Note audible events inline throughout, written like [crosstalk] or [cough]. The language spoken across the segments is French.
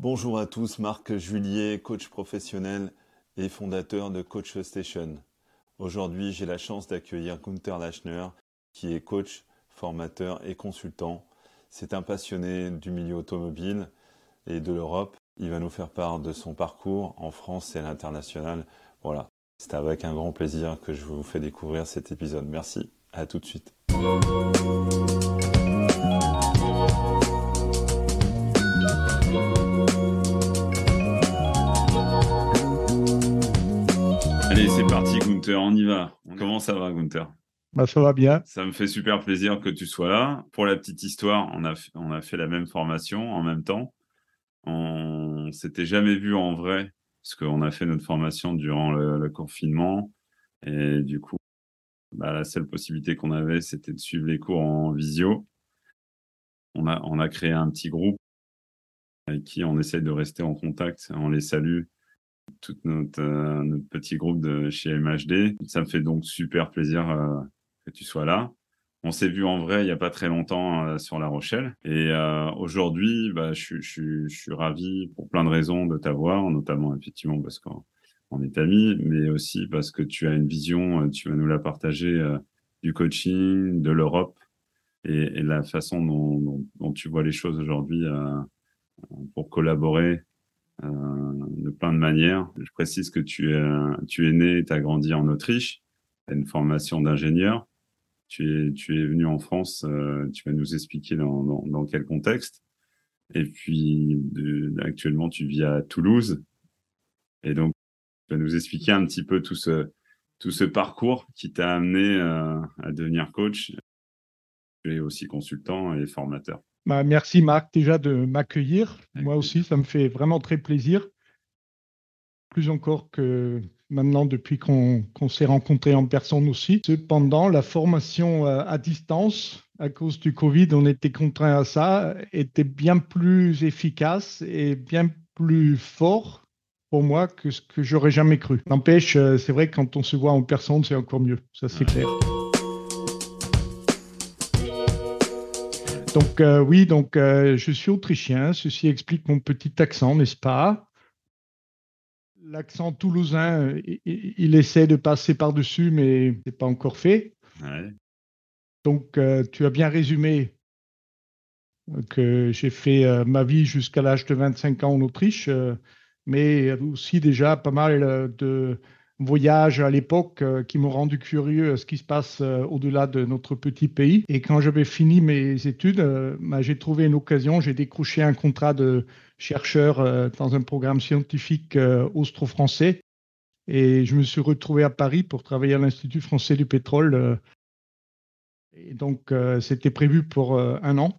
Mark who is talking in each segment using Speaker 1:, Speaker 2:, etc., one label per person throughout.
Speaker 1: Bonjour à tous, Marc Julier, coach professionnel et fondateur de Coach Station. Aujourd'hui, j'ai la chance d'accueillir Gunther Lachner, qui est coach, formateur et consultant. C'est un passionné du milieu automobile et de l'Europe. Il va nous faire part de son parcours en France et à l'international. Voilà, c'est avec un grand plaisir que je vous fais découvrir cet épisode. Merci, à tout de suite. Gunther, on y va. Comment ça va, Gunther
Speaker 2: bah, Ça va bien.
Speaker 1: Ça me fait super plaisir que tu sois là. Pour la petite histoire, on a, on a fait la même formation en même temps. On s'était jamais vu en vrai, parce qu'on a fait notre formation durant le, confinement. Et du coup, bah, la seule possibilité qu'on avait, c'était de suivre les cours en visio. On a, on a créé un petit groupe avec qui on essaye de rester en contact. On les salue tout notre, euh, notre, petit groupe de chez MHD. Ça me fait donc super plaisir euh, que tu sois là. On s'est vu en vrai il n'y a pas très longtemps euh, sur La Rochelle. Et aujourd'hui, bah, je, suis ravi pour plein de raisons de t'avoir, notamment effectivement parce qu'on est amis, mais aussi parce que tu as une vision, tu vas nous la partager, du coaching, de l'Europe et, la façon dont, tu vois les choses aujourd'hui pour collaborer de plein de manières. Je précise que tu es, tu es né et tu as grandi en Autriche, tu as une formation d'ingénieur. Tu es, tu es venu en France, euh, tu vas nous expliquer dans, dans, dans quel contexte. Et puis, actuellement, tu vis à Toulouse. Et donc, tu vas nous expliquer un petit peu tout ce, tout ce parcours qui t'a amené euh, à devenir coach. Tu es aussi consultant et formateur.
Speaker 2: Bah, merci Marc déjà de m'accueillir. Moi aussi, ça me fait vraiment très plaisir. Plus encore que maintenant depuis qu'on s'est rencontrés en personne aussi. Cependant, la formation euh, à distance, à cause du Covid, on était contraint à ça, était bien plus efficace et bien plus fort pour moi que ce que j'aurais jamais cru. N'empêche, euh, c'est vrai que quand on se voit en personne, c'est encore mieux, ça c'est clair. Donc euh, oui, donc euh, je suis autrichien. Ceci explique mon petit accent, n'est-ce pas? L'accent toulousain, il, essaie de passer par-dessus, mais c'est pas encore fait. Donc euh, tu as bien résumé que j'ai fait ma vie jusqu'à l'âge de 25 ans en Autriche, mais aussi déjà pas mal de voyages à l'époque euh, qui m'ont rendu curieux à ce qui se passe euh, au-delà de notre petit pays. Et quand j'avais fini mes études, euh, bah, j'ai trouvé une occasion, j'ai décroché un contrat de chercheur dans un programme scientifique austro-français. Et je me suis retrouvé à Paris pour travailler à l'Institut français du pétrole. Et donc, c'était prévu pour un an.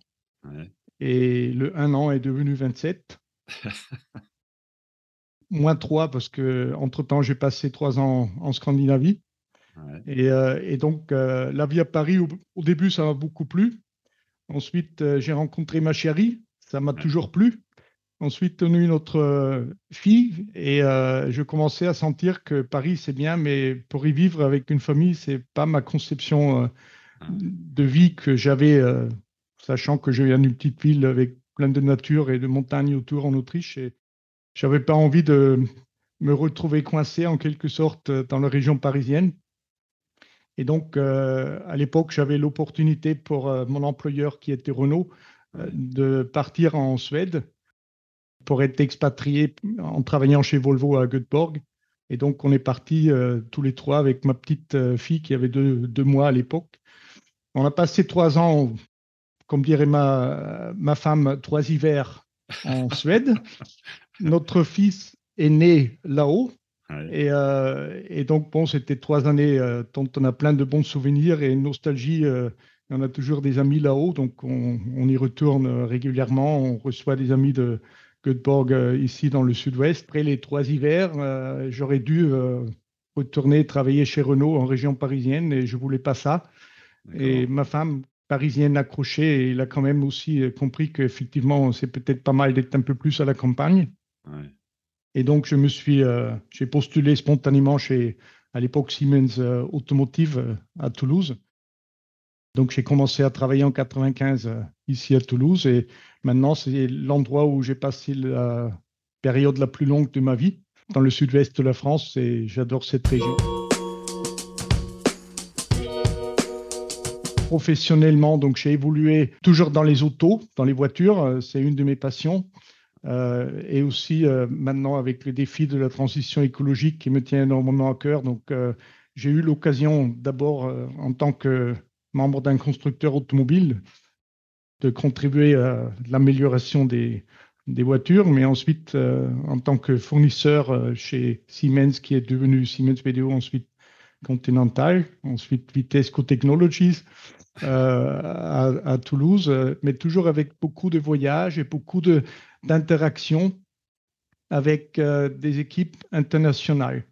Speaker 2: Et le un an est devenu 27. [laughs] moins trois parce que entre temps j'ai passé trois ans en Scandinavie. Et, euh, et, donc euh, la vie à Paris au, début ça m'a beaucoup plu. Ensuite euh, j'ai rencontré ma chérie, ça m'a toujours plu. Ensuite on a eu notre fille et je commençais à sentir que Paris c'est bien, mais pour y vivre avec une famille c'est pas ma conception de vie que j'avais, sachant que je viens d'une petite ville avec plein de nature et de montagnes autour en Autriche. Et, j'avais pas envie de me retrouver coincé en quelque sorte dans la région parisienne. Et donc, euh, à l'époque, j'avais l'opportunité pour euh, mon employeur qui était Renault euh, de partir en Suède pour être expatrié en travaillant chez Volvo à Göteborg. Et donc, on est partis tous les trois avec ma petite fille qui avait deux, deux mois à l'époque. On a passé trois ans, comme dirait ma, ma femme, trois hivers en [laughs] Suède. Notre fils est né là-haut. Euh, et, donc, bon, c'était trois années euh, dont on a plein de bons souvenirs et nostalgie. Euh, on a toujours des amis là-haut, donc on, y retourne régulièrement. On reçoit des amis de Göteborg ici dans le sud-ouest. Après les trois hivers, j'aurais dû retourner travailler chez Renault en région parisienne et je voulais pas ça. Et ma femme parisienne accrochée, il a quand même aussi compris qu'effectivement, c'est peut-être pas mal d'être un peu plus à la campagne. Et donc, je me suis, euh, j'ai postulé spontanément chez, à l'époque, Siemens euh, Automotive euh, à Toulouse. Donc j'ai commencé à travailler en 95 euh, ici à Toulouse et maintenant c'est l'endroit où j'ai passé la période la plus longue de ma vie dans le sud-ouest de la France et j'adore cette région. Professionnellement, donc j'ai évolué toujours dans les autos, dans les voitures, c'est une de mes passions. Euh, et aussi euh, maintenant avec le défi de la transition écologique qui me tient énormément à cœur. Donc j'ai eu l'occasion d'abord en tant que membre d'un constructeur automobile de contribuer à l'amélioration des, voitures, mais ensuite en tant que fournisseur chez Siemens qui est devenu Siemens BDO, ensuite Continental, ensuite Vitesco Technologies. Euh, à, Toulouse, euh, mais toujours avec beaucoup de voyages et beaucoup d'interactions avec euh, des équipes internationales.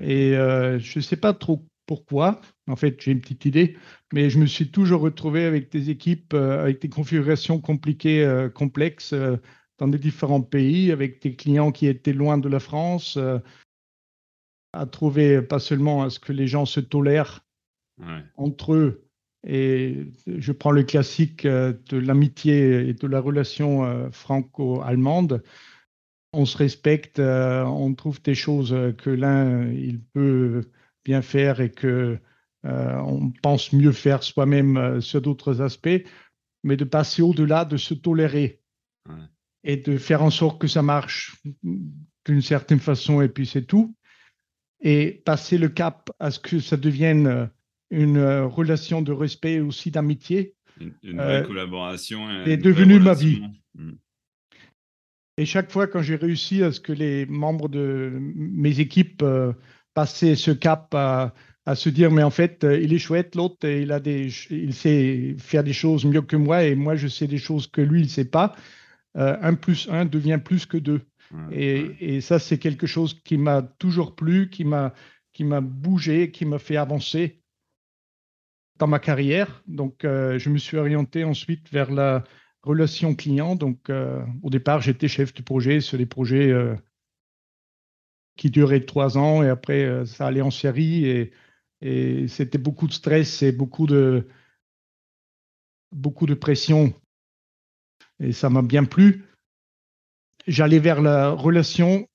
Speaker 2: Et je ne sais pas trop pourquoi, en fait j'ai une petite idée, mais je me suis toujours retrouvé avec des équipes, avec des configurations compliquées, complexes dans des différents pays, avec des clients qui étaient loin de la France, à trouver pas seulement à ce que les gens se tolèrent entre eux, et je prends le classique euh, de l'amitié et de la relation euh, franco-allemande. On se respecte, euh, on trouve des choses que l'un il peut bien faire et que on pense mieux faire soi-même sur d'autres aspects, mais de passer au-delà de se tolérer et de faire en sorte que ça marche d'une certaine façon et puis c'est tout. Et passer le cap à ce que ça devienne une euh, relation de respect et aussi d'amitié.
Speaker 1: Une, vraie euh, collaboration.
Speaker 2: est devenue ma vie. Hmm. Et chaque fois quand j'ai réussi à ce que les membres de mes équipes euh, passaient ce cap à, se dire mais en fait il est chouette l'autre il a des il sait faire des choses mieux que moi et moi je sais des choses que lui il sait pas un plus un devient plus que deux et, et, ça c'est quelque chose qui m'a toujours plu qui m'a qui m'a bougé qui m'a fait avancer dans ma carrière. Donc, euh, je me suis orienté ensuite vers la relation client. Donc, euh, au départ, j'étais chef de projet sur des projets euh, qui duraient trois ans et après, ça allait en série et, et c'était beaucoup de stress et beaucoup de, beaucoup de pression. Et ça m'a bien plu. J'allais vers la relation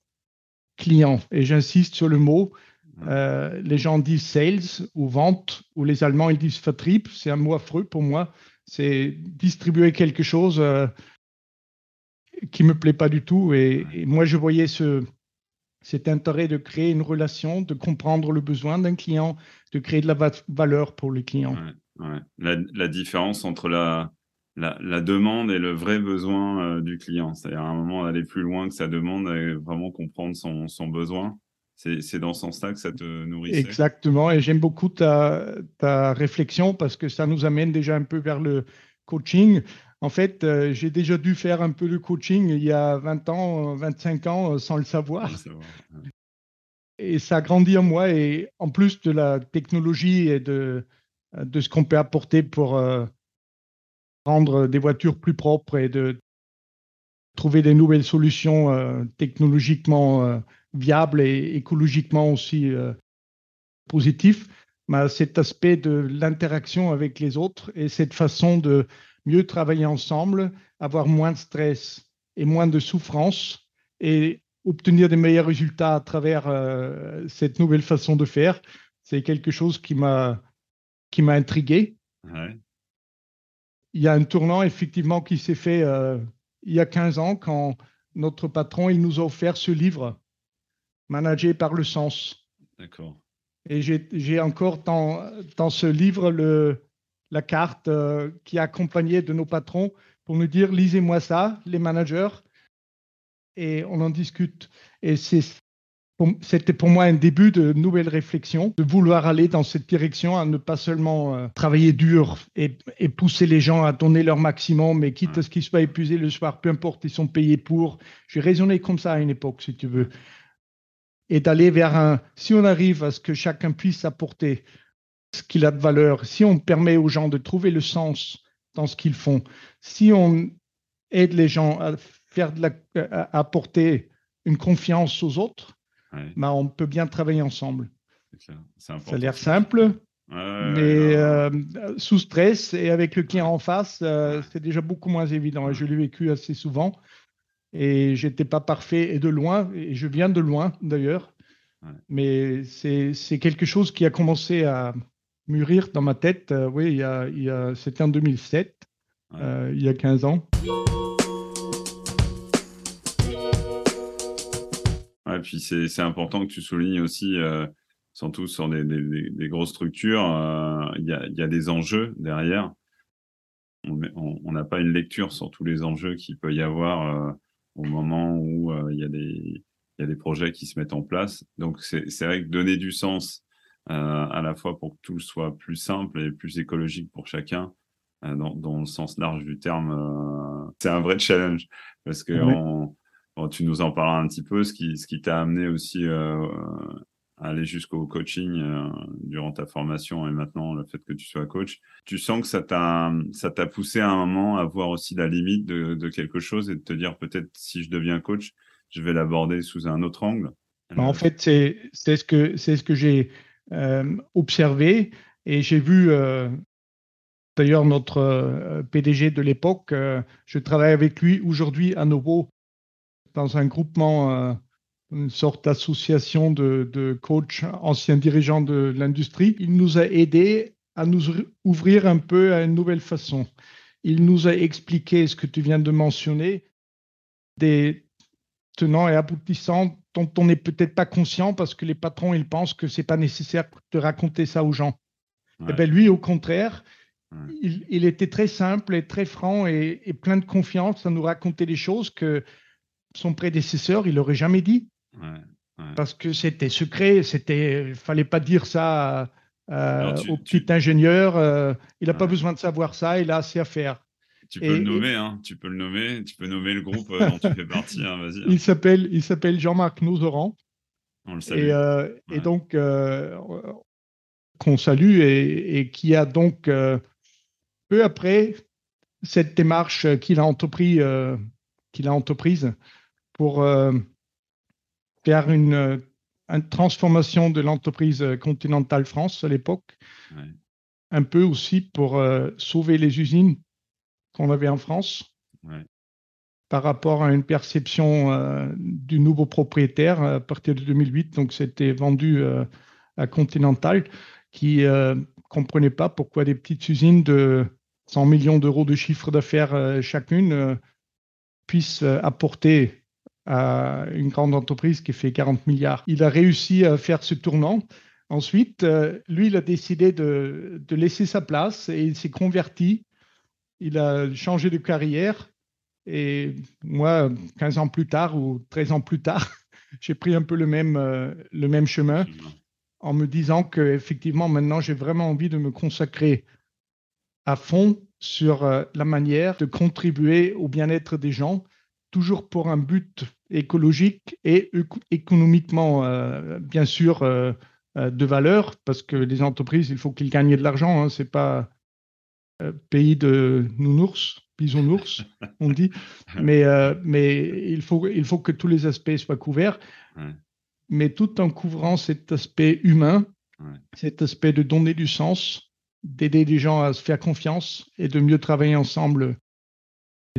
Speaker 2: client et j'insiste sur le mot euh, les gens disent sales ou vente, ou les Allemands ils disent Vertrieb. C'est un mot affreux pour moi. C'est distribuer quelque chose euh, qui me plaît pas du tout. Et, moi, je voyais ce, cet intérêt de créer une relation, de comprendre le besoin d'un client, de créer de la valeur pour le client.
Speaker 1: La, différence entre la, la, demande et le vrai besoin euh, du client. C'est-à-dire à un moment d'aller plus loin que sa demande et vraiment comprendre son, son besoin. C'est dans ce sens-là que ça te nourrit.
Speaker 2: Exactement, et j'aime beaucoup ta, ta, réflexion parce que ça nous amène déjà un peu vers le coaching. En fait, euh, j'ai déjà dû faire un peu de coaching il y a 20 ans, 25 ans, euh, sans le savoir. Et ça a grandi en moi, et en plus de la technologie et de, de ce qu'on peut apporter pour euh, rendre des voitures plus propres et de trouver des nouvelles solutions technologiquement viable et écologiquement aussi euh, positif, mais cet aspect de l'interaction avec les autres et cette façon de mieux travailler ensemble, avoir moins de stress et moins de souffrance et obtenir des meilleurs résultats à travers euh, cette nouvelle façon de faire, c'est quelque chose qui m'a qui m'a intrigué. Il y a un tournant effectivement qui s'est fait euh, il y a 15 ans quand notre patron il nous a offert ce livre managé par le sens.
Speaker 1: D'accord.
Speaker 2: Et j'ai encore dans, dans ce livre le, la carte euh, qui accompagnait de nos patrons pour nous dire lisez-moi ça, les managers, et on en discute. Et c'était pour moi un début de nouvelle réflexion, de vouloir aller dans cette direction, à ne pas seulement euh, travailler dur et, et, pousser les gens à donner leur maximum, mais quitte à ce qu'ils soient épuisés le soir, peu importe, ils sont payés pour. J'ai raisonné comme ça à une époque, si tu veux et d'aller vers un, si on arrive à ce que chacun puisse apporter ce qu'il a de valeur, si on permet aux gens de trouver le sens dans ce qu'ils font, si on aide les gens à faire de la, à apporter une confiance aux autres, ben on peut bien travailler ensemble. Ça a l'air simple, mais sous stress et avec le client en face, c'est déjà beaucoup moins évident. Et je l'ai vécu assez souvent. Et j'étais pas parfait et de loin, et je viens de loin d'ailleurs. Mais c'est quelque chose qui a commencé à mûrir dans ma tête. oui, il y a, il y a, c'était en 2007, il y a 15 ans.
Speaker 1: Et puis c'est important que tu soulignes aussi, euh, surtout sur des, des, grosses structures, euh, il y, a, y, a, des enjeux derrière. On n'a pas une lecture sur tous les enjeux qu'il peut y avoir euh, au moment où il y, a des, y a des projets qui se mettent en place. Donc c'est vrai que donner du sens à la fois pour que tout soit plus simple et plus écologique pour chacun, dans, dans, le sens large du terme, c'est un vrai challenge parce que on, tu nous en parleras un petit peu, ce qui, ce qui t'a amené aussi euh, aller jusqu'au coaching euh, durant ta formation et maintenant le fait que tu sois coach. Tu sens que ça t'a, ça t'a poussé à un moment à voir aussi la limite de, quelque chose et de te dire peut-être si je deviens coach, je vais l'aborder sous un autre angle?
Speaker 2: Bah, en fait, c'est, c'est ce que, c'est ce que j'ai euh, observé et j'ai vu D'ailleurs, notre PDG de l'époque, je travaille avec lui aujourd'hui à nouveau dans un groupement, euh, une sorte d'association de, de coachs, anciens dirigeants de l'industrie. Il nous a aidés à nous ouvrir un peu à une nouvelle façon. Il nous a expliqué ce que tu viens de mentionner, des tenants et aboutissants dont on n'est peut-être pas conscient parce que les patrons, ils pensent que c'est pas nécessaire de raconter ça aux gens. Et eh ben lui, au contraire, il, était très simple et très franc et, et, plein de confiance à nous raconter des choses que son prédécesseur, il l'aurait jamais dit. Parce que c'était secret, c'était, fallait pas dire ça euh, au petit ingénieur. Euh, il n'a pas besoin de savoir ça, il a assez à faire.
Speaker 1: Tu peux le nommer, hein, tu peux le nommer, tu peux nommer le groupe euh, dont tu fais partie. Hein, vas-y.
Speaker 2: Il s'appelle, il s'appelle Jean-Marc Nozoran. On le salue. Et, donc qu'on salue et, qui a donc peu après cette démarche qu'il a entrepris, qu'il a entreprise pour euh, faire une, une, transformation de l'entreprise Continental France à l'époque. Un peu aussi pour euh, sauver les usines qu'on avait en France. Par rapport à une perception euh, du nouveau propriétaire à partir de 2008, donc c'était vendu à Continental, qui ne comprenait pas pourquoi des petites usines de 100 millions d'euros de chiffre d'affaires chacune puissent apporter à une grande entreprise qui fait 40 milliards. Il a réussi à faire ce tournant. Ensuite, euh, lui, il a décidé de, de laisser sa place et il s'est converti. Il a changé de carrière. Et moi, 15 ans plus tard ou 13 ans plus tard, [laughs] j'ai pris un peu le même, euh, le même chemin en me disant qu'effectivement, maintenant, j'ai vraiment envie de me consacrer à fond sur euh, la manière de contribuer au bien-être des gens toujours pour un but écologique et économiquement, euh, bien sûr, euh, euh, de valeur, parce que les entreprises, il faut qu'ils gagnent de l'argent. Hein, Ce n'est pas pays de nounours, bisounours, on dit. [laughs] Mais, mais il, faut, il faut que tous les aspects soient couverts. Mais tout en couvrant cet aspect humain, cet aspect de donner du sens, d'aider les gens à se faire confiance et de mieux travailler ensemble.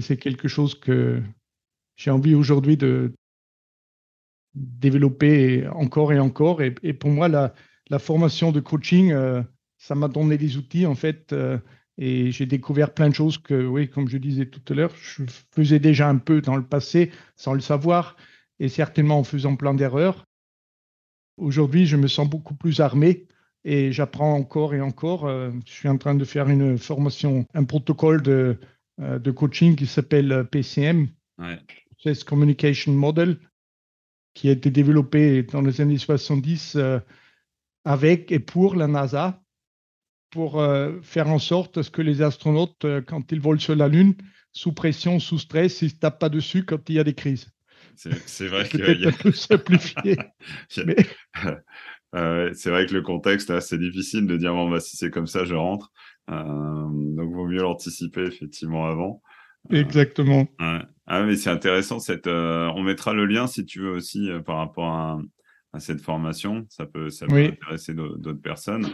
Speaker 2: c'est quelque chose que, j'ai envie aujourd'hui de développer encore et encore. Et, pour moi, la, formation de coaching, euh, ça m'a donné des outils en fait. Euh, et j'ai découvert plein de choses que, oui, comme je disais tout à l'heure, je faisais déjà un peu dans le passé sans le savoir et certainement en faisant plein d'erreurs. Aujourd'hui, je me sens beaucoup plus armé et j'apprends encore et encore. Euh, je suis en train de faire une formation, un protocole de, coaching qui s'appelle PCM. Communication Model, qui a été développé dans les années 70 euh, avec et pour la NASA, pour euh, faire en sorte que les astronautes, euh, quand ils volent sur la Lune, sous pression, sous stress, ils ne se tapent pas dessus quand il y a des crises.
Speaker 1: C'est vrai que. Peut-être
Speaker 2: un peu simplifié. [laughs]
Speaker 1: mais... [laughs] c'est vrai que le contexte, c'est difficile de dire bon, bah, si c'est comme ça, je rentre. donc, vaut mieux l'anticiper effectivement avant.
Speaker 2: Exactement.
Speaker 1: Ah, mais c'est intéressant. Cette, euh, on mettra le lien si tu veux aussi euh, par rapport à, à, cette formation. Ça peut, ça peut intéresser d'autres personnes.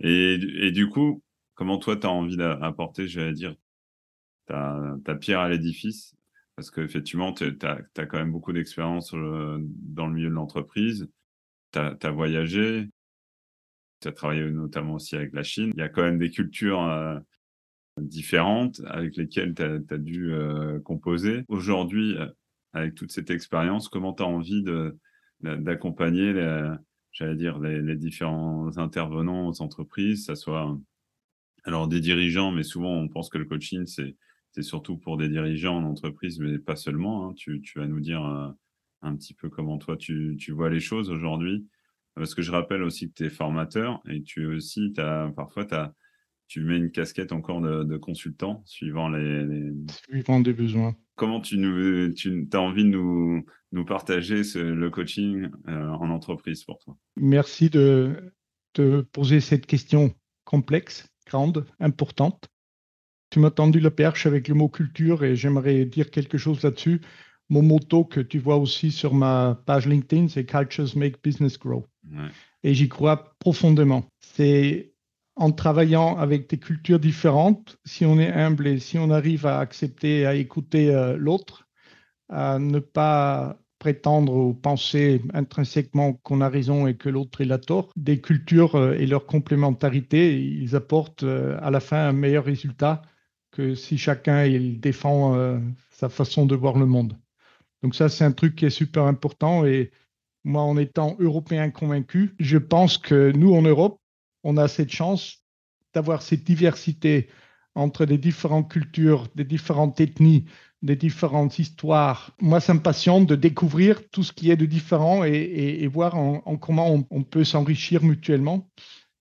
Speaker 1: Et, du coup, comment toi, tu as envie d'apporter, j'allais dire, ta, ta pierre à l'édifice? Parce qu'effectivement, tu as, quand même beaucoup d'expérience dans le milieu de l'entreprise. Tu as, voyagé, tu as travaillé notamment aussi avec la Chine. Il y a quand même des cultures euh, différentes avec lesquelles tu as, dû euh, composer. Aujourd'hui, euh, avec toute cette expérience, comment tu as envie d'accompagner, j'allais dire, les, différents intervenants aux entreprises, ça soit alors des dirigeants, mais souvent on pense que le coaching, c'est surtout pour des dirigeants en entreprise, mais pas seulement. Hein. Tu, vas nous dire un petit peu comment toi tu, tu vois les choses aujourd'hui. Parce que je rappelle aussi que tu es formateur et tu aussi, as, parfois, as, tu mets une casquette encore de, consultant suivant les,
Speaker 2: Suivant des besoins.
Speaker 1: Comment tu, nous, tu as envie de nous, nous partager le coaching euh, en entreprise pour toi?
Speaker 2: Merci de te poser cette question complexe, grande, importante. Tu m'as tendu la perche avec le mot culture et j'aimerais dire quelque chose là-dessus. Mon motto que tu vois aussi sur ma page LinkedIn, c'est Cultures Make Business Grow. Et j'y crois profondément. C'est en travaillant avec des cultures différentes, si on est humble et si on arrive à accepter, à écouter euh, l'autre, à ne pas prétendre ou penser intrinsèquement qu'on a raison et que l'autre est la tort, des cultures euh, et leur complémentarité, ils apportent euh, à la fin un meilleur résultat que si chacun il défend sa façon de voir le monde. Donc ça, c'est un truc qui est super important et moi, en étant européen convaincu, je pense que nous, en Europe, on a cette chance d'avoir cette diversité entre les différentes cultures, des différentes ethnies, des différentes histoires. Moi, ça me passionne de découvrir tout ce qui est de différent et, voir en, comment on, peut s'enrichir mutuellement,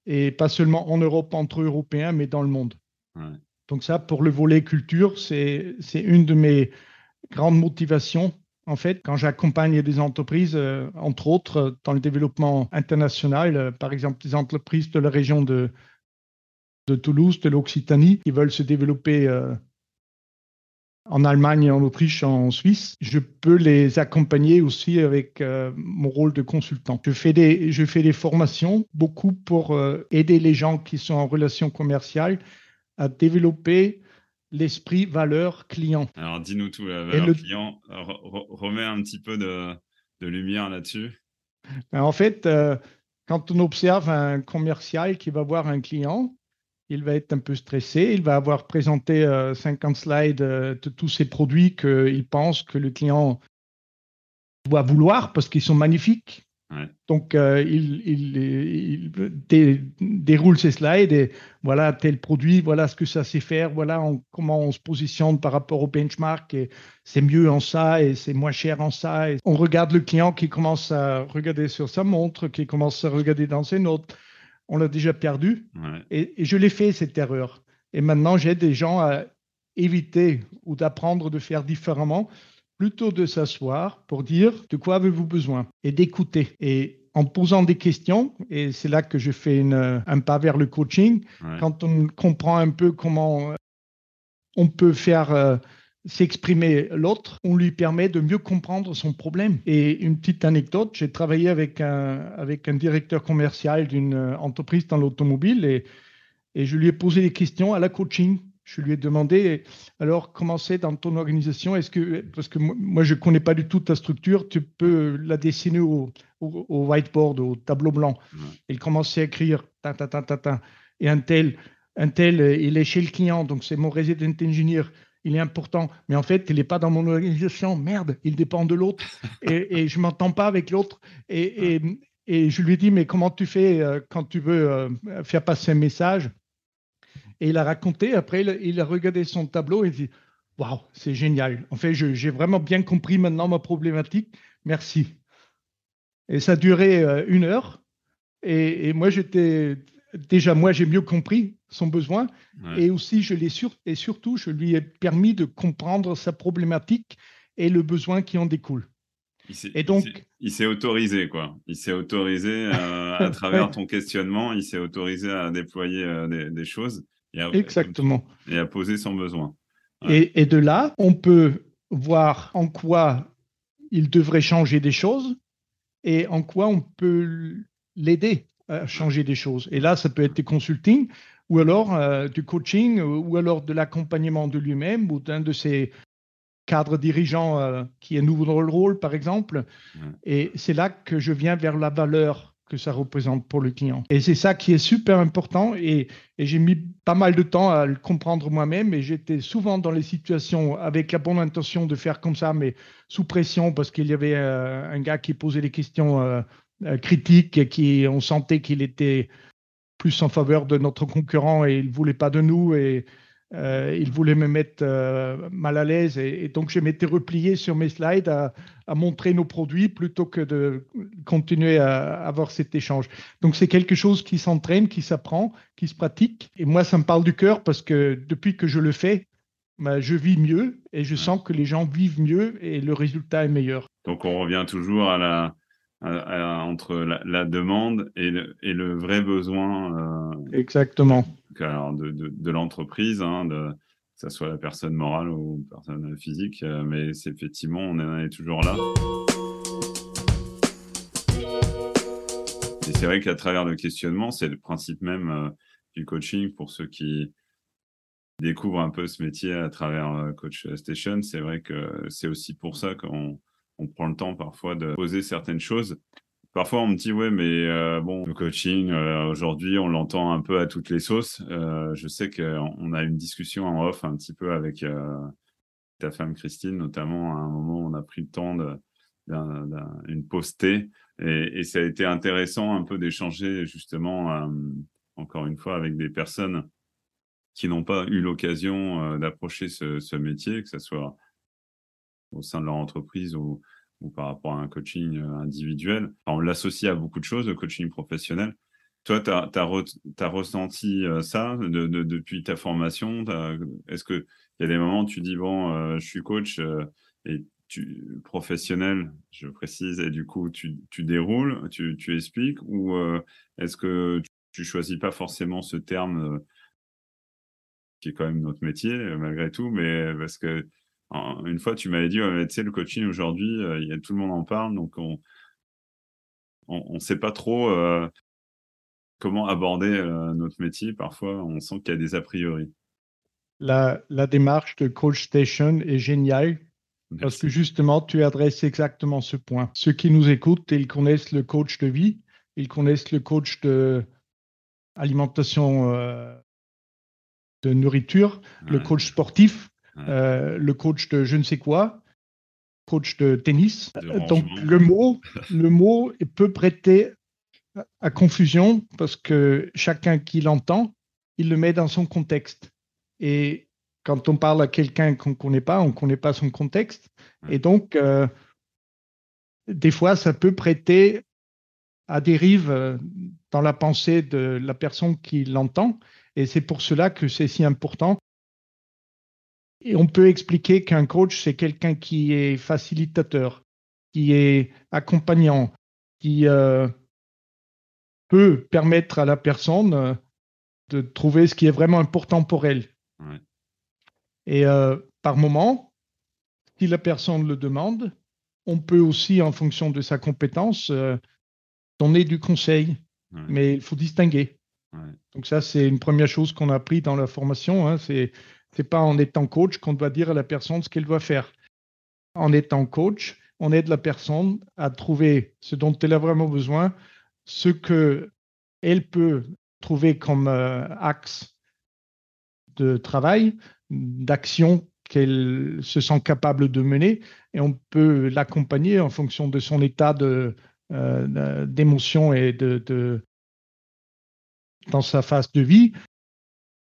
Speaker 2: et pas seulement en Europe entre Européens, mais dans le monde. Donc ça, pour le volet culture, c'est une de mes grandes motivations en fait, quand j'accompagne des entreprises, euh, entre autres euh, dans le développement international, euh, par exemple des entreprises de la région de, Toulouse, de l'Occitanie, qui veulent se développer en Allemagne, en Autriche, en Suisse, je peux les accompagner aussi avec mon rôle de consultant. Je fais des formations, beaucoup pour aider les gens qui sont en relation commerciale à développer l'esprit valeur client.
Speaker 1: Alors dis-nous tout, la valeur client, remets un petit peu de, lumière là-dessus.
Speaker 2: Ben, en fait, euh, quand on observe un commercial qui va voir un client, il va être un peu stressé, il va avoir présenté 50 euh, slides euh, de tous ses produits qu'il pense que le client doit vouloir parce qu'ils sont magnifiques. Donc, euh, il, déroule ses slides et voilà tel produit, voilà ce que ça sait faire, voilà comment on se positionne par rapport au benchmark. Et c'est mieux en ça et c'est moins cher en ça. Et on regarde le client qui commence à regarder sur sa montre, qui commence à regarder dans ses notes. On l'a déjà perdu. Et, et je l'ai fait cette erreur. Et maintenant, j'aide des gens à éviter ou d'apprendre de faire différemment plutôt de s'asseoir pour dire de quoi avez-vous besoin et d'écouter. Et en posant des questions, et c'est là que je fais un pas vers le coaching, quand on comprend un peu comment on peut faire euh, s'exprimer l'autre, on lui permet de mieux comprendre son problème. Et une petite anecdote, j'ai travaillé avec un, avec un directeur commercial d'une entreprise dans l'automobile et, et je lui ai posé des questions à la coaching je lui ai demandé, alors comment c'est dans ton organisation? Est-ce que, parce que moi je ne connais pas du tout ta structure, tu peux la dessiner au, whiteboard, au tableau blanc. Il commençait à écrire, ta, ta, ta, ta, et un tel, un tel, il est chez le client, donc c'est mon resident engineer, il est important, mais en fait, il n'est pas dans mon organisation, merde, il dépend de l'autre, [laughs] et, je ne m'entends pas avec l'autre. Et, et, je lui ai dit, mais comment tu fais euh, quand tu veux euh, faire passer un message? Et il a raconté, après, il, a regardé son tableau et il dit Waouh, c'est génial. En fait, j'ai vraiment bien compris maintenant ma problématique. Merci. Et ça a duré euh, une heure. Et, moi, j'étais. Déjà, moi, j'ai mieux compris son besoin. Et aussi, je l'ai sur, et surtout, je lui ai permis de comprendre sa problématique et le besoin qui en découle.
Speaker 1: et donc, il s'est autorisé, quoi. Il s'est autorisé euh, à [laughs] travers ton questionnement, il s'est autorisé à déployer euh, des, choses.
Speaker 2: Exactement.
Speaker 1: Et à poser son besoin.
Speaker 2: Et, de là, on peut voir en quoi il devrait changer des choses et en quoi on peut l'aider à changer des choses. Et là, ça peut être du consulting ou alors euh, du coaching ou alors de l'accompagnement de lui-même ou d'un de ses cadres dirigeants euh, qui est nouveau dans le rôle, par exemple. Et c'est là que je viens vers la valeur que ça représente pour le client. Et c'est ça qui est super important et, j'ai mis pas mal de temps à le comprendre moi-même et j'étais souvent dans les situations avec la bonne intention de faire comme ça, mais sous pression parce qu'il y avait euh, un gars qui posait des questions euh, euh, critiques et qui on sentait qu'il était plus en faveur de notre concurrent et il voulait pas de nous et euh, il voulait me mettre euh, mal à l'aise et, donc je m'étais replié sur mes slides à, montrer nos produits plutôt que de continuer à, avoir cet échange. Donc c'est quelque chose qui s'entraîne, qui s'apprend, qui se pratique. Et moi, ça me parle du cœur parce que depuis que je le fais, bah, je vis mieux et je sens que les gens vivent mieux et le résultat est meilleur.
Speaker 1: Donc on revient toujours à la, entre la, demande et le, le, vrai besoin.
Speaker 2: Euh, Exactement.
Speaker 1: de, de, l'entreprise, hein, que ce soit la personne morale ou la personne physique, euh, mais c'est effectivement, on est toujours là. Et c'est vrai qu'à travers le questionnement, c'est le principe même euh, du coaching pour ceux qui découvrent un peu ce métier à travers Coach Station. C'est vrai que c'est aussi pour ça qu'on on prend le temps parfois de poser certaines choses. Parfois, on me dit, ouais, mais euh, bon, le coaching, euh, aujourd'hui, on l'entend un peu à toutes les sauces. Euh, je sais qu'on a une discussion en off un petit peu avec ta femme Christine, notamment à un moment on a pris le temps d'une pause thé. Et, et, ça a été intéressant un peu d'échanger justement, encore une fois, avec des personnes qui n'ont pas eu l'occasion d'approcher ce, ce, métier, que ce soit au sein de leur entreprise ou, ou par rapport à un coaching euh, individuel. on l'associe à beaucoup de choses, le coaching professionnel. Toi, tu as, ressenti euh, ça de, depuis ta formation? Est-ce qu'il y a des moments où tu dis, bon, euh, je suis coach et professionnel, je précise, et du coup, tu, tu déroules, tu, tu, expliques, ou est-ce que tu, choisis pas forcément ce terme qui est quand même notre métier, malgré tout, mais parce que une fois, tu m'avais dit, tu sais, le coaching aujourd'hui, euh, il y a, tout le monde en parle, donc on ne sait pas trop euh, comment aborder euh, notre métier. Parfois, on sent qu'il y a des a priori.
Speaker 2: La, la démarche de Coach Station est géniale parce que justement, tu adresses exactement ce point. Ceux qui nous écoutent, ils connaissent le coach de vie, ils connaissent le coach de alimentation de nourriture, le coach sportif, euh, le coach de je ne sais quoi, coach de tennis. Donc le mot, [laughs] le mot peut prêter à confusion parce que chacun qui l'entend, il le met dans son contexte. Et quand on parle à quelqu'un qu'on ne connaît pas, on ne connaît pas son contexte. Et donc, euh, des fois, ça peut prêter à dérive euh, dans la pensée de la personne qui l'entend. Et c'est pour cela que c'est si important et on peut expliquer qu'un coach, c'est quelqu'un qui est facilitateur, qui est accompagnant, qui euh, peut permettre à la personne euh, de trouver ce qui est vraiment important pour elle. Et euh, par moment, si la personne le demande, on peut aussi, en fonction de sa compétence, donner du conseil. Mais il faut distinguer. Donc ça, c'est une première chose qu'on a appris dans la formation. Hein, c'est c'est pas en étant coach qu'on doit dire à la personne ce qu'elle doit faire. En étant coach, on aide la personne à trouver ce dont elle a vraiment besoin, ce que elle peut trouver comme euh, axe de travail, d'action qu'elle se sent capable de mener, et on peut l'accompagner en fonction de son état de, euh, d'émotion et de, dans sa phase de vie,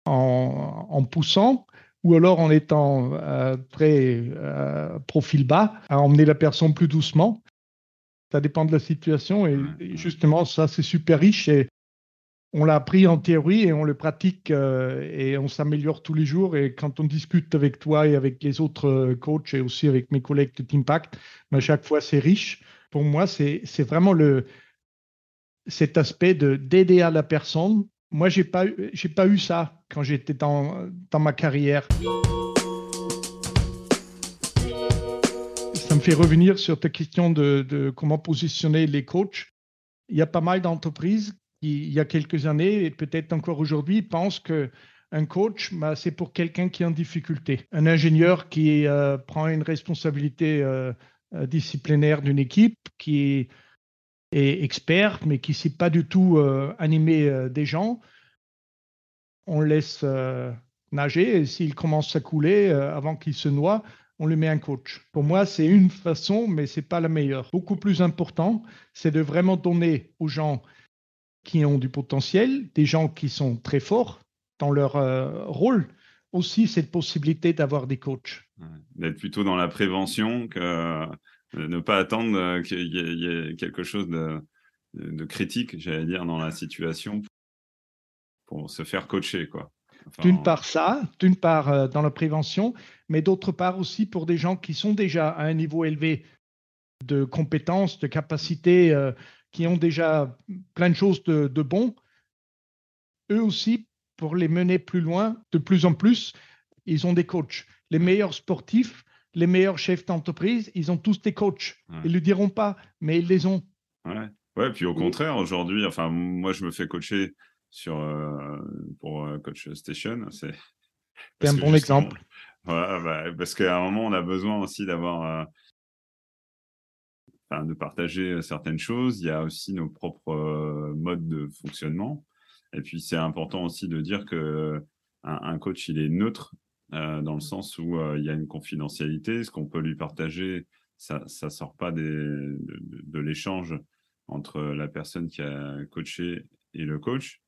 Speaker 2: en poussant ou alors en étant euh, très euh, profil bas, à emmener la personne plus doucement. Ça dépend de la situation et, justement, ça, c'est super riche et on l'a appris en théorie et on le pratique euh, et on s'améliore tous les jours. Et quand on discute avec toi et avec les autres coachs et aussi avec mes collègues de Teampact, à chaque fois, c'est riche. Pour moi, c'est vraiment le, cet aspect d'aider à la personne moi, j'ai pas, pas eu ça quand j'étais dans, dans ma carrière. Ça me fait revenir sur ta question de, de comment positionner les coachs. Il y a pas mal d'entreprises il y a quelques années et peut-être encore aujourd'hui pensent que un coach, bah, c'est pour quelqu'un qui est en difficulté. Un ingénieur qui euh, prend une responsabilité euh, euh, disciplinaire d'une équipe, qui est expert, mais qui ne sait pas du tout animer des gens. On laisse nager et s'il commence à couler avant qu'il se noie, on lui met un coach. Pour moi, c'est une façon, mais ce n'est pas la meilleure. Beaucoup plus important, c'est de vraiment donner aux gens qui ont du potentiel, des gens qui sont très forts, dans leur euh, rôle aussi cette possibilité d'avoir des coachs.
Speaker 1: D'être plutôt dans la prévention que euh, ne pas attendre euh, qu'il y, ait quelque chose de, critique, j'allais dire, dans la situation pour se faire coacher. quoi.
Speaker 2: d'une part ça, d'une part dans la prévention, mais d'autre part aussi pour des gens qui sont déjà à un niveau élevé de compétences, de capacités, qui ont déjà plein de choses de bon. Eux aussi pour les mener plus loin, de plus en plus, ils ont des coachs. Les meilleurs sportifs, les meilleurs chefs d'entreprise, ils ont tous des coachs. Ils ne le diront pas, mais ils les ont.
Speaker 1: Ouais, ouais puis au contraire, aujourd'hui, enfin, moi, je me fais coacher sur, euh, pour euh, Coach Station.
Speaker 2: C'est un bon exemple.
Speaker 1: Ouais, bah, parce qu'à un moment, on a besoin aussi d'avoir. Euh, de partager certaines choses. Il y a aussi nos propres modes de fonctionnement. Et puis, c'est important aussi de dire que un, coach, il est neutre euh, dans le sens où euh, il y a une confidentialité. Ce qu'on peut lui partager, ça ne sort pas de, l'échange entre la personne qui a coaché et le coach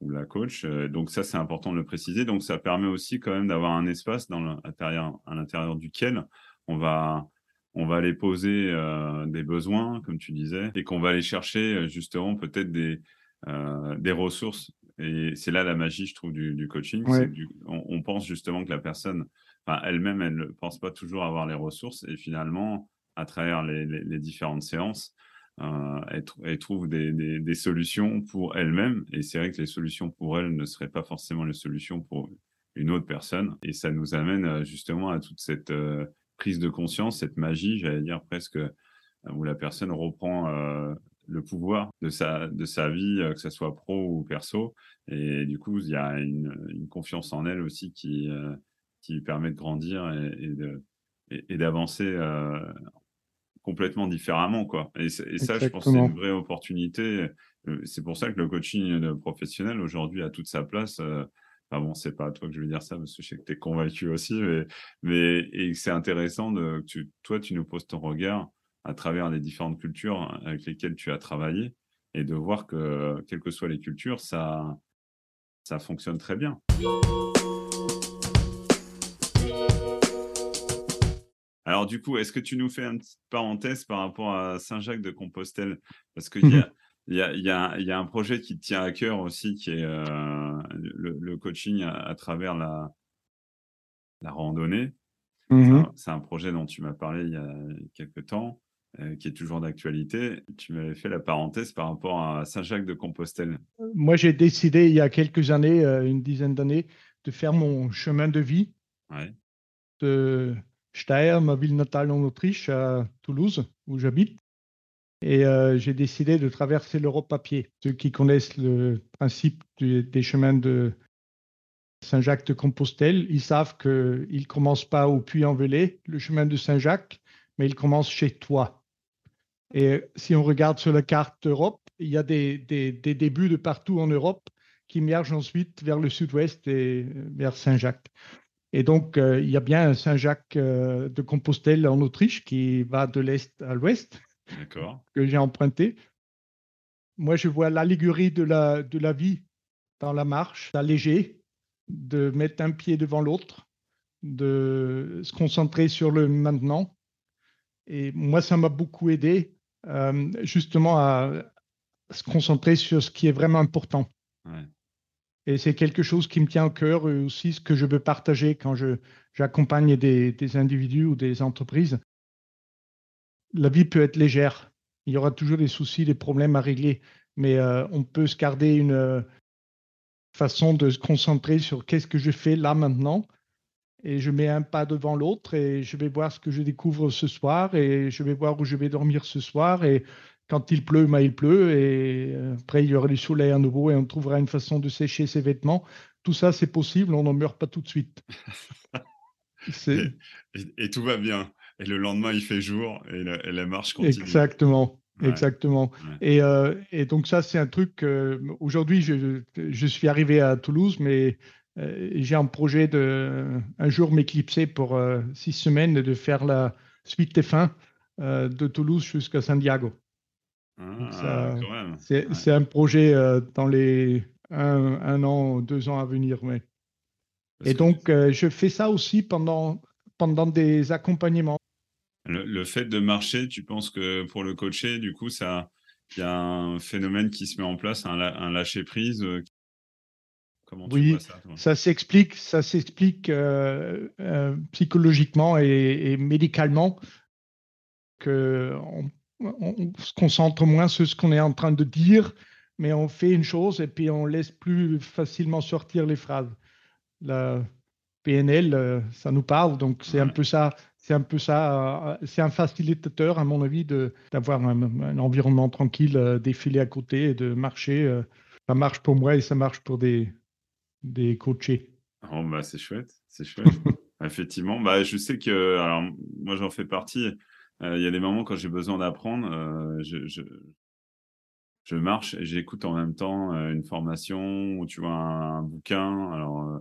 Speaker 1: ou la coach. Euh, donc ça, c'est important de le préciser. Donc ça permet aussi quand même d'avoir un espace à l'intérieur duquel on va, on va aller poser des besoins, comme tu disais, et qu'on va aller chercher justement peut-être des, des ressources. Et c'est là la magie, je trouve, du, coaching. on, pense justement que la personne, elle-même, elle ne pense pas toujours avoir les ressources. Et finalement, à travers les, différentes séances, euh, elle, trouve des, solutions pour elle-même. Et c'est vrai que les solutions pour elle ne seraient pas forcément les solutions pour une autre personne. Et ça nous amène euh, justement à toute cette prise de conscience, cette magie, j'allais dire presque, où la personne reprend le pouvoir de sa, de sa vie, euh, que ce soit pro ou perso. Et du coup, il y a une, confiance en elle aussi qui, euh, qui permet de grandir et, de, et, d'avancer euh, complètement différemment. Quoi. Et, ça, je pense que c'est une vraie opportunité. C'est pour ça que le coaching professionnel aujourd'hui a toute sa place. Enfin bon, c'est pas à toi que je veux dire ça, parce que je sais que tu es convaincu aussi, mais, mais et c'est intéressant de, que tu, toi, tu nous poses ton regard à travers les différentes cultures avec lesquelles tu as travaillé et de voir que, quelles que soient les cultures, ça, ça fonctionne très bien. Alors du coup, est-ce que tu nous fais une petite parenthèse par rapport à Saint-Jacques de Compostelle? Parce qu'il y, a, y, a, y, a, un projet qui te tient à cœur aussi, qui est euh, le, coaching à, travers la, la randonnée. C'est un projet dont tu m'as parlé il y a quelques temps. Euh, qui est toujours d'actualité. Tu m'avais fait la parenthèse par rapport à Saint-Jacques de Compostelle.
Speaker 2: Moi, j'ai décidé il y a quelques années, euh, une dizaine d'années, de faire mon chemin de vie de Steyr, ma ville natale en Autriche, à Toulouse, où j'habite. Et euh, j'ai décidé de traverser l'Europe à pied. Ceux qui connaissent le principe des chemins de Saint-Jacques de Compostelle, ils savent qu'il ne commence pas au Puy-en-Velay, le chemin de Saint-Jacques, mais il commence chez toi. Et si on regarde sur la carte d'Europe, il y a des, débuts de partout en Europe qui émergent ensuite vers le sud-ouest et vers Saint-Jacques. Et donc, euh, il y a bien Saint-Jacques euh, de Compostelle en Autriche qui va de l'est à l'ouest, que j'ai emprunté. Moi, je vois l'allégorie de la, de la vie dans la marche, d'alléger, de mettre un pied devant l'autre, de se concentrer sur le maintenant. Et moi, ça m'a beaucoup aidé euh, justement à se concentrer sur ce qui est vraiment important. Et c'est quelque chose qui me tient au cœur et aussi ce que je veux partager quand j'accompagne des, des, individus ou des entreprises. La vie peut être légère. Il y aura toujours des soucis, des problèmes à régler, mais euh, on peut se garder une euh, façon de se concentrer sur qu'est-ce que je fais là maintenant et je mets un pas devant l'autre et je vais voir ce que je découvre ce soir et je vais voir où je vais dormir ce soir et quand il pleut, ben, il pleut, et après il y aura du soleil à nouveau et on trouvera une façon de sécher ses vêtements. Tout ça, c'est possible, on n'en meurt pas tout de suite. [laughs]
Speaker 1: et, tout va bien. Et le lendemain, il fait jour et la, marche continue.
Speaker 2: Exactement. Exactement. Et, et, donc ça, c'est un truc. Aujourd'hui, je, je, suis arrivé à Toulouse, mais euh, j'ai un projet de un jour m'éclipser pour euh, six semaines de faire la suite F1 euh, de Toulouse jusqu'à San Diego.
Speaker 1: Ah,
Speaker 2: c'est un projet dans les un, un, an, deux ans à venir. Mais... Et donc, je fais ça aussi pendant, pendant des accompagnements.
Speaker 1: Le, fait de marcher, tu penses que pour le coacher, du coup, il y a un phénomène qui se met en place, un, un
Speaker 2: oui, ça, s'explique, ça s'explique euh, euh, psychologiquement et, médicalement que on, se concentre moins sur ce qu'on est en train de dire, mais on fait une chose et puis on laisse plus facilement sortir les phrases. La PNL, euh, ça nous parle, donc c'est un peu ça. C'est un peu ça. C'est un facilitateur, à mon avis, d'avoir un, un, environnement tranquille, défiler à côté et de marcher. Ça marche pour moi et ça marche pour des, des coachés.
Speaker 1: Oh, bah, c'est chouette, c'est chouette. [laughs] Effectivement, bah, je sais que, alors, moi j'en fais partie. Euh, il y a des moments quand j'ai besoin d'apprendre, euh, je, je, je, marche et j'écoute en même temps euh, une formation ou tu vois un, bouquin. Alors,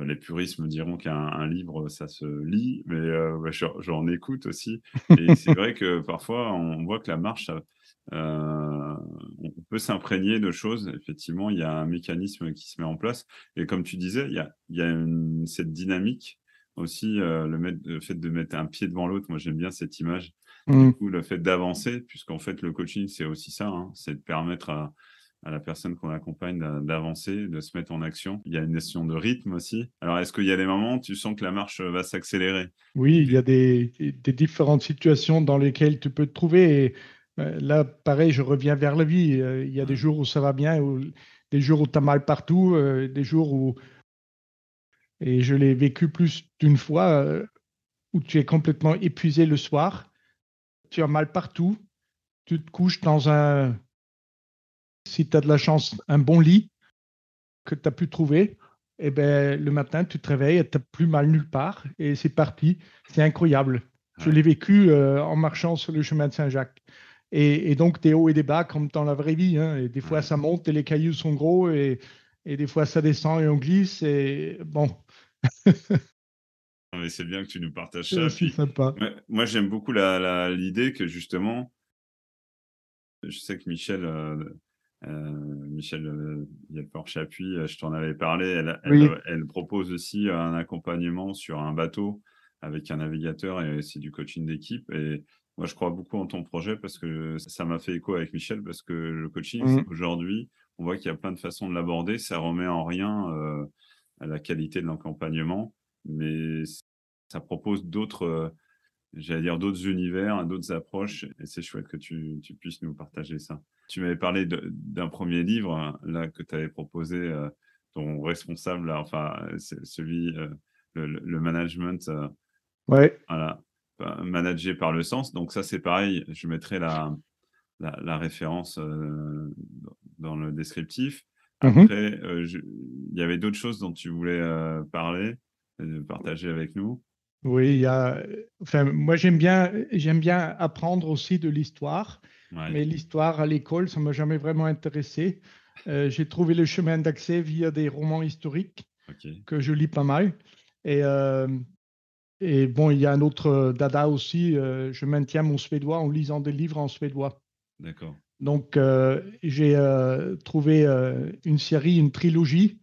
Speaker 1: les puristes me diront qu'un livre, ça se lit, mais bah, j'en écoute aussi. Et c'est vrai que parfois, on voit que la marche, ça, on peut s'imprégner de choses. Effectivement, il y a un mécanisme qui se met en place. Et comme tu disais, il y a, il y a cette dynamique aussi, euh, le, fait de mettre un pied devant l'autre. Moi, j'aime bien cette image. Mmh. Du coup, le fait d'avancer, puisqu'en fait, le coaching, c'est aussi ça, hein, c'est de permettre à, à la personne qu'on accompagne d'avancer, de se mettre en action. Il y a une notion de rythme aussi. Alors, est-ce qu'il y a des moments où tu sens que la marche va s'accélérer?
Speaker 2: Oui, il y a des, des, différentes situations dans lesquelles tu peux te trouver. Et euh, là, pareil, je reviens vers la vie. Euh, il y a des jours où ça va bien, des jours où tu as mal partout, euh, des jours où. Et je l'ai vécu plus d'une fois, où tu es complètement épuisé le soir, tu as mal partout, tu te couches dans un. Si tu as de la chance, un bon lit que tu as pu trouver, et eh ben, le matin, tu te réveilles et tu n'as plus mal nulle part, et c'est parti. C'est incroyable. Je l'ai vécu en marchant sur le chemin de Saint-Jacques. Et, donc, des hauts et des bas comme dans la vraie vie. Hein. Et des fois, ça monte et les cailloux sont gros et, et des fois, ça descend et on glisse. Et bon.
Speaker 1: Mais c'est bien que tu nous partages ça. sympa. Moi, j'aime beaucoup l'idée que justement, je sais que Michel, euh, euh, Michel euh, Chapuis, euh, je t'en avais parlé, elle, elle, elle, propose aussi un accompagnement sur un bateau avec un navigateur et c'est du coaching d'équipe. Et moi, je crois beaucoup en ton projet parce que ça m'a fait écho avec Michel parce que le coaching, mmh. aujourd'hui, on voit qu'il y a plein de façons de l'aborder. Ça remet en rien euh, la qualité de l'accompagnement, mais ça propose d'autres, euh, j'allais dire, d'autres univers, d'autres approches. Et c'est chouette que tu, puisses nous partager ça. Tu m'avais parlé d'un premier livre là que tu avais proposé, euh, ton responsable, enfin, celui, le, le, management.
Speaker 2: ouais.
Speaker 1: Voilà managé par le sens. Donc ça, c'est pareil, je mettrai la, la, référence euh, dans le descriptif. Mhm. Après, euh, il y avait d'autres choses dont tu voulais euh, parler, partager avec nous.
Speaker 2: Oui, il y a, enfin, moi j'aime bien, j'aime bien apprendre aussi de l'histoire, mais l'histoire à l'école, ça m'a jamais vraiment intéressé. J'ai trouvé le chemin d'accès via des romans historiques que je lis pas mal. Et et bon, il y a un autre euh, dada aussi. Euh, je maintiens mon suédois en lisant des livres en suédois.
Speaker 1: D'accord.
Speaker 2: Donc, euh, j'ai trouvé une série, une trilogie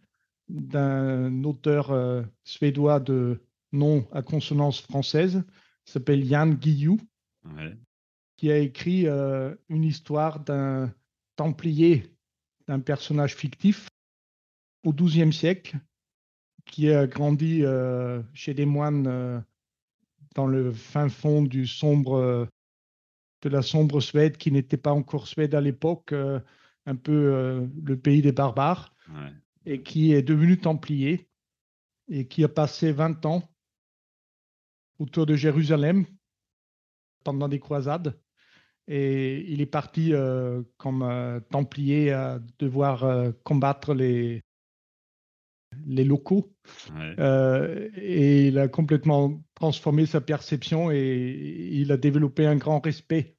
Speaker 2: d'un auteur suédois de nom à consonance française, qui s'appelle Jan Guillou, qui a écrit une histoire d'un templier, d'un personnage fictif au XIIe siècle, qui a grandi chez des moines dans le fin fond du sombre, de la sombre Suède, qui n'était pas encore Suède à l'époque, euh, un peu euh, le pays des barbares, et qui est devenu templier, et qui a passé 20 ans autour de Jérusalem pendant des croisades. Et il est parti comme templier à devoir combattre les, les locaux. et il a complètement transformé sa perception et il a développé un grand respect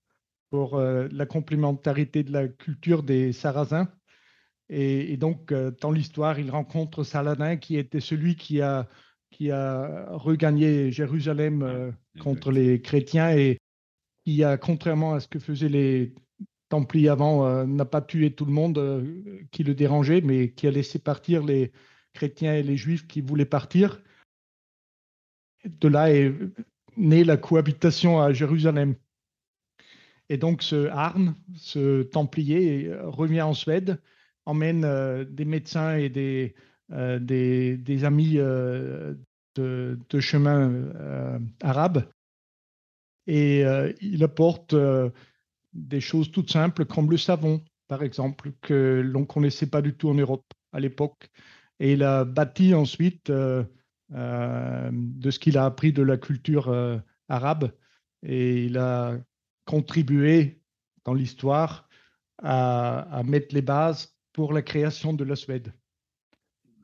Speaker 2: pour la complémentarité de la culture des Sarrasins. Et, donc, dans l'histoire, il rencontre Saladin, qui était celui qui a, qui a regagné Jérusalem contre les chrétiens et qui a, contrairement à ce que faisaient les Templiers avant, n'a pas tué tout le monde qui le dérangeait, mais qui a laissé partir les chrétiens et les juifs qui voulaient partir. De là est née la cohabitation à Jérusalem. Et donc ce Arne, ce Templier, revient en Suède emmène euh, des médecins et des, euh, des, amis euh, de, chemin arabe et il apporte des choses toutes simples comme le savon, par exemple, que l'on ne connaissait pas du tout en Europe à l'époque. Et il a bâti ensuite de ce qu'il a appris de la culture arabe. Et il a contribué dans l'histoire à, à, mettre les bases pour la création de la Suède.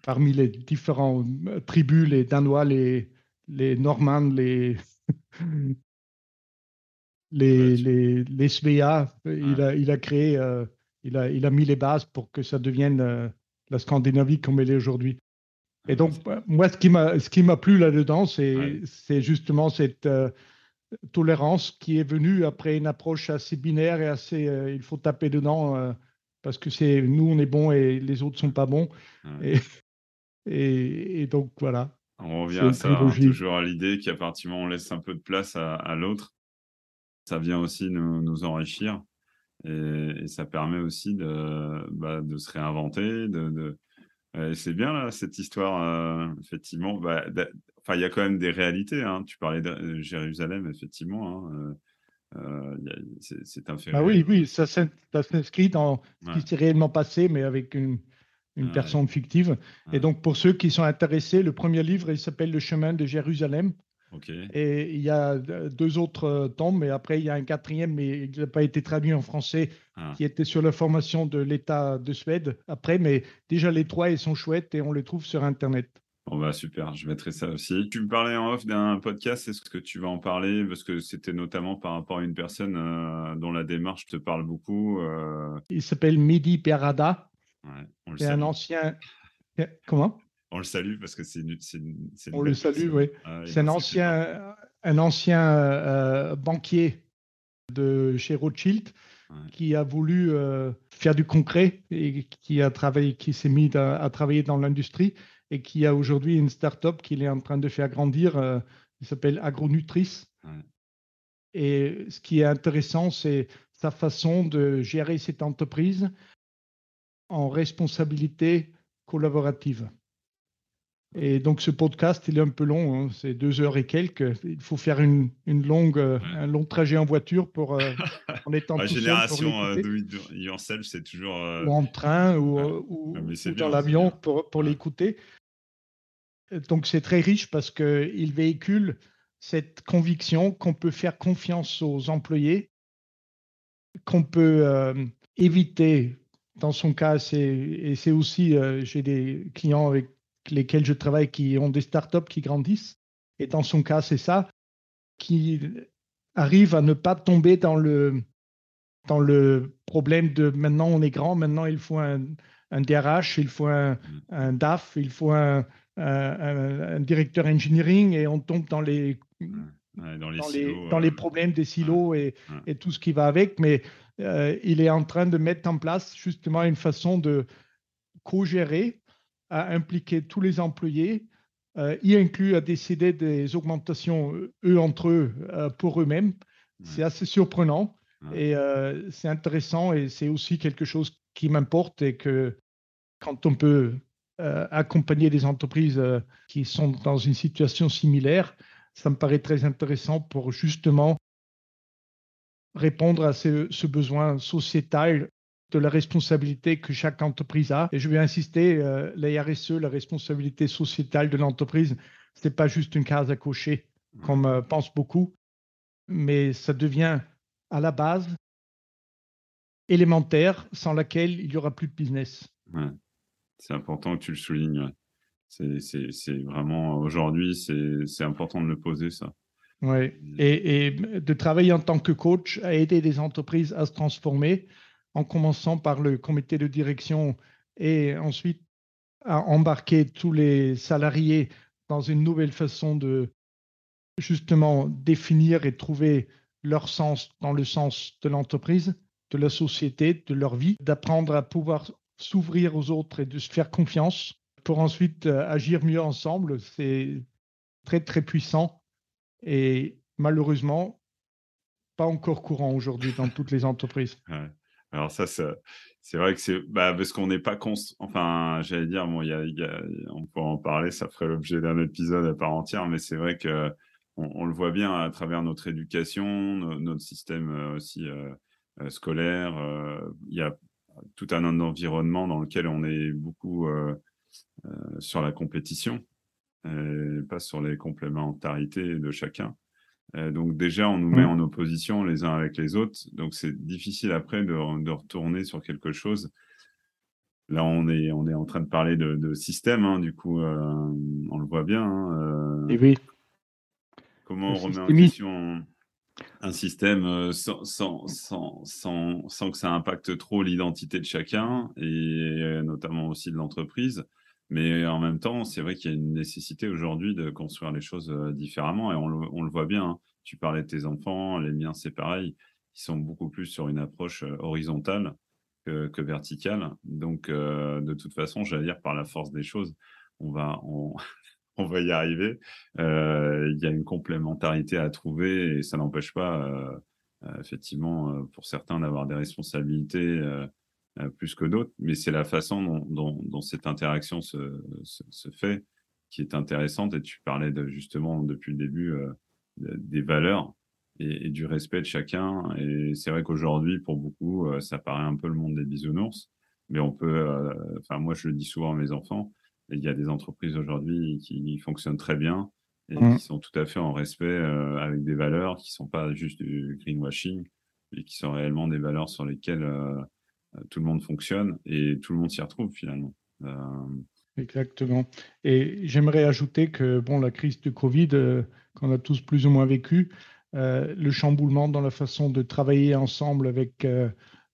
Speaker 2: Parmi les différentes euh, tribus, les Danois, les, les Normands, les, [laughs] les, les, les Svea, il, a, il a créé, euh, il, a, il a mis les bases pour que ça devienne euh, la Scandinavie comme elle est aujourd'hui. Et donc, moi, ce qui m'a, ce qui m'a plu là-dedans, c'est, c'est justement cette tolérance qui est venue après une approche assez binaire et assez, il faut taper dedans parce que c'est nous on est bons et les autres sont pas bons. Et, et, donc voilà.
Speaker 1: On revient à ça, hein, toujours à l'idée qu'à partir du moment où on laisse un peu de place à, l'autre, ça vient aussi nous, nous enrichir et, ça permet aussi de, bah, de se réinventer. De, c'est bien là, cette histoire, euh, effectivement. Bah, enfin, il y a quand même des réalités. Hein. Tu parlais de Jérusalem, effectivement. Hein, euh, euh, c'est un fait.
Speaker 2: Ah oui, oui, ça s'inscrit dans ce qui s'est réellement passé, mais avec une, une personne fictive. Et donc, pour ceux qui sont intéressés, le premier livre, il s'appelle Le chemin de Jérusalem. Et il y a deux autres tomes, mais après, il y a un quatrième, mais il n'a pas été traduit en français, ah. qui était sur la formation de l'État de Suède après. Mais déjà, les trois, ils sont chouettes et on les trouve sur Internet.
Speaker 1: Bon bah super, je mettrai ça aussi. Tu me parlais en off d'un podcast, est-ce que tu vas en parler? Parce que c'était notamment par rapport à une personne euh, dont la démarche te parle beaucoup. Euh.
Speaker 2: Il s'appelle Mehdi Perada. Ouais, c'est un ancien. Comment?
Speaker 1: On le salue parce que c'est une,
Speaker 2: On le salue, oui. Ah, c'est un ancien, un ancien euh, banquier de chez Rothschild qui a voulu faire du concret et qui a travaillé, qui s'est mis à travailler dans l'industrie et qui a aujourd'hui une start-up qu'il est en train de faire grandir. Euh, il s'appelle Agronutris. Et ce qui est intéressant, c'est sa façon de gérer cette entreprise en responsabilité collaborative. Et donc ce podcast, il est un peu long, hein, c'est deux heures et quelques. Il faut faire une, une longue, euh, un long trajet en voiture pour euh, [laughs] en étant
Speaker 1: La génération euh, de c'est toujours.
Speaker 2: Ou en train ou, ou, dans l'avion pour, pour l'écouter. Donc c'est très riche parce qu'il véhicule cette conviction qu'on peut faire confiance aux employés, qu'on peut éviter, dans son cas, et c'est aussi, j'ai des clients avec lesquels je travaille qui ont des startups qui grandissent. Et dans son cas, c'est ça, qui arrive à ne pas tomber dans le, dans le problème de maintenant on est grand, maintenant il faut un, un DRH, il faut un, DAF, il faut un, un, directeur engineering et on tombe dans les, dans, les, dans, les, problèmes des silos et, et, tout ce qui va avec. Mais euh, il est en train de mettre en place justement une façon de co-gérer à impliquer tous les employés, euh, y inclut à décider des augmentations, eux entre eux, euh, pour eux-mêmes. C'est assez surprenant et euh, c'est intéressant et c'est aussi quelque chose qui m'importe et que quand on peut accompagner des entreprises qui sont dans une situation similaire, ça me paraît très intéressant pour justement répondre à ce, ce besoin sociétal de la responsabilité que chaque entreprise a. Et je vais insister, euh, la RSE, la responsabilité sociétale de l'entreprise, ce n'est pas juste une case à cocher, comme euh, pense beaucoup, mais ça devient à la base élémentaire sans laquelle il n'y aura plus de business.
Speaker 1: C'est important que tu le soulignes. C'est vraiment aujourd'hui, c'est important de le poser ça.
Speaker 2: Oui, et, et, de travailler en tant que coach à aider des entreprises à se transformer en commençant par le comité de direction et ensuite à embarquer tous les salariés dans une nouvelle façon de justement définir et trouver leur sens dans le sens de l'entreprise, de la société, de leur vie, d'apprendre à pouvoir s'ouvrir aux autres et de se faire confiance pour ensuite euh, agir mieux ensemble. C'est très, très puissant et malheureusement, pas encore courant aujourd'hui dans toutes les entreprises.
Speaker 1: Alors ça, c'est vrai que c'est bah, parce qu'on n'est pas const... Enfin, j'allais dire, bon, y a, y a, on peut en parler, ça ferait l'objet d'un épisode à part entière, mais c'est vrai que on, le voit bien à travers notre éducation, notre système euh, aussi euh, euh, scolaire. Il y a tout un environnement dans lequel on est beaucoup sur la compétition, et pas sur les complémentarités de chacun. Donc déjà, on nous met mmh. en opposition les uns avec les autres. Donc c'est difficile après de, retourner sur quelque chose. Là, on est, on est en train de parler de, système, hein, du coup, on le voit bien. Hein,
Speaker 2: et oui.
Speaker 1: Comment on remet en question un système euh, sans, sans, sans, sans, que ça impacte trop l'identité de chacun et euh, notamment aussi de l'entreprise. Mais en même temps, c'est vrai qu'il y a une nécessité aujourd'hui de construire les choses euh, différemment et on le, on le voit bien. Hein. Tu parlais de tes enfants, les miens, c'est pareil. Ils sont beaucoup plus sur une approche horizontale que, que verticale. Donc, de toute façon, j'allais dire par la force des choses, on va, on, [laughs] on va y arriver. Euh, il y a une complémentarité à trouver et ça n'empêche pas, euh, euh, effectivement, pour certains d'avoir des responsabilités plus que d'autres, mais c'est la façon dont, cette interaction se, fait qui est intéressante. Et tu parlais de, justement depuis le début des valeurs et, du respect de chacun. Et c'est vrai qu'aujourd'hui, pour beaucoup, ça paraît un peu le monde des bisounours, mais on peut, enfin moi je le dis souvent à mes enfants, il y a des entreprises aujourd'hui qui fonctionnent très bien et mmh. qui sont tout à fait en respect euh, avec des valeurs qui ne sont pas juste du greenwashing, mais qui sont réellement des valeurs sur lesquelles euh, euh, tout le monde fonctionne et tout le monde s'y retrouve finalement.
Speaker 2: Exactement. Et j'aimerais ajouter que bon, la crise du Covid, qu'on a tous plus ou moins vécu, le chamboulement dans la façon de travailler ensemble avec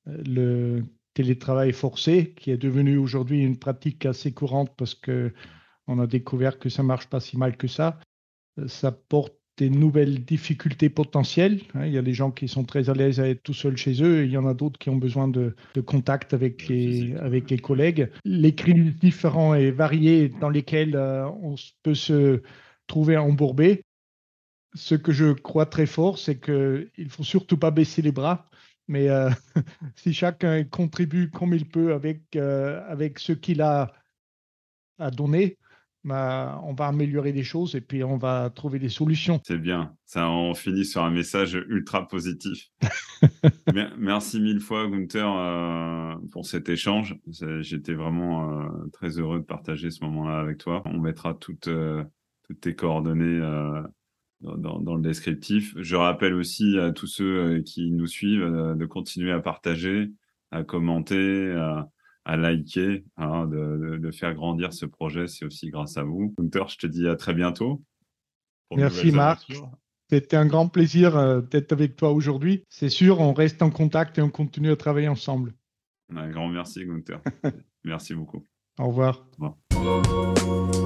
Speaker 2: le télétravail forcé, qui est devenu aujourd'hui une pratique assez courante parce que on a découvert que ça marche pas si mal que ça. Ça porte des nouvelles difficultés potentielles. Hein. Il y a des gens qui sont très à l'aise à être tout seuls chez eux, et il y en a d'autres qui ont besoin de, contact avec les, avec les collègues. Les crises différents et variés dans lesquels euh, on peut se trouver embourbé. Ce que je crois très fort, c'est qu'il ne faut surtout pas baisser les bras. Mais euh, [laughs] si chacun contribue comme il peut avec, euh, avec ce qu'il a à donner, bah, on va améliorer des choses et puis on va trouver des solutions.
Speaker 1: C'est bien. Ça, on finit sur un message ultra positif. [laughs] Merci mille fois, Gunther, euh, pour cet échange. J'étais vraiment très heureux de partager ce moment-là avec toi. On mettra toutes, toutes tes coordonnées dans, le descriptif. Je rappelle aussi à tous ceux euh, qui nous suivent euh, de continuer à partager, à commenter, à, liker, hein, de, faire grandir ce projet. C'est aussi grâce à vous. Gunther, je te dis à très bientôt.
Speaker 2: Merci Marc. C'était un grand plaisir euh, d'être avec toi aujourd'hui. C'est sûr, on reste en contact et on continue à travailler ensemble.
Speaker 1: Un grand merci Gunther. [laughs] merci beaucoup.
Speaker 2: Au revoir. Au revoir.